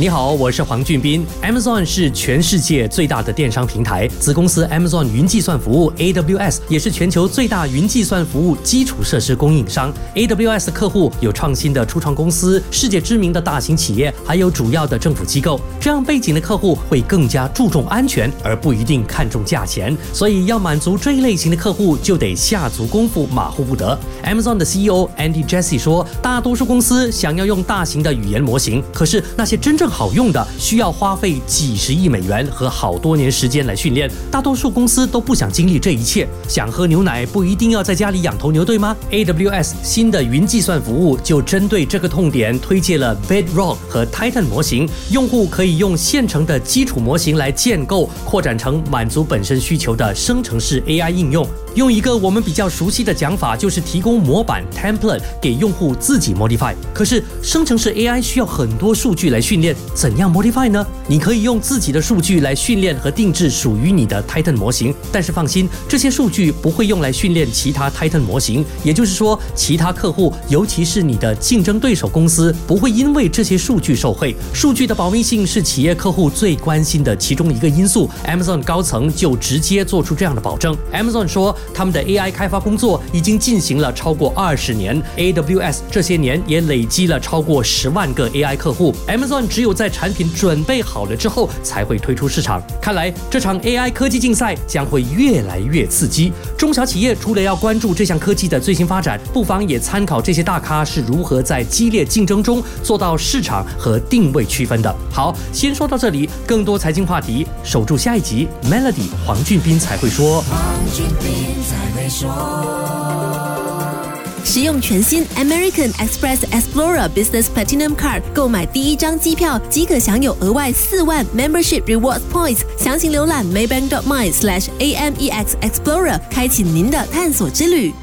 你好，我是黄俊斌。Amazon 是全世界最大的电商平台，子公司 Amazon 云计算服务 AWS 也是全球最大云计算服务基础设施供应商。AWS 客户有创新的初创公司、世界知名的大型企业，还有主要的政府机构。这样背景的客户会更加注重安全，而不一定看重价钱。所以要满足这一类型的客户，就得下足功夫，马虎不得。Amazon 的 CEO Andy Jassy 说，大多数公司想要用大型的语言模型，可是那些真正好用的，需要花费几十亿美元和好多年时间来训练。大多数公司都不想经历这一切。想喝牛奶，不一定要在家里养头牛，对吗？AWS 新的云计算服务就针对这个痛点，推荐了 Bedrock 和 Titan 模型。用户可以用现成的基础模型来建构，扩展成满足本身需求的生成式 AI 应用。用一个我们比较熟悉的讲法，就是提供模板 template 给用户自己 modify。可是生成式 AI 需要很多数据来训练，怎样 modify 呢？你可以用自己的数据来训练和定制属于你的 Titan 模型，但是放心，这些数据不会用来训练其他 Titan 模型。也就是说，其他客户，尤其是你的竞争对手公司，不会因为这些数据受贿。数据的保密性是企业客户最关心的其中一个因素。Amazon 高层就直接做出这样的保证。Amazon 说。他们的 AI 开发工作已经进行了超过二十年，AWS 这些年也累积了超过十万个 AI 客户。Amazon 只有在产品准备好了之后才会推出市场。看来这场 AI 科技竞赛将会越来越刺激。中小企业除了要关注这项科技的最新发展，不妨也参考这些大咖是如何在激烈竞争中做到市场和定位区分的。好，先说到这里，更多财经话题，守住下一集。Melody 黄俊斌才会说使用全新 American Express Explorer Business Platinum Card 购买第一张机票，即可享有额外四万 Membership Rewards Points。详情浏览 Maybank.my/slash AMEX Explorer，开启您的探索之旅。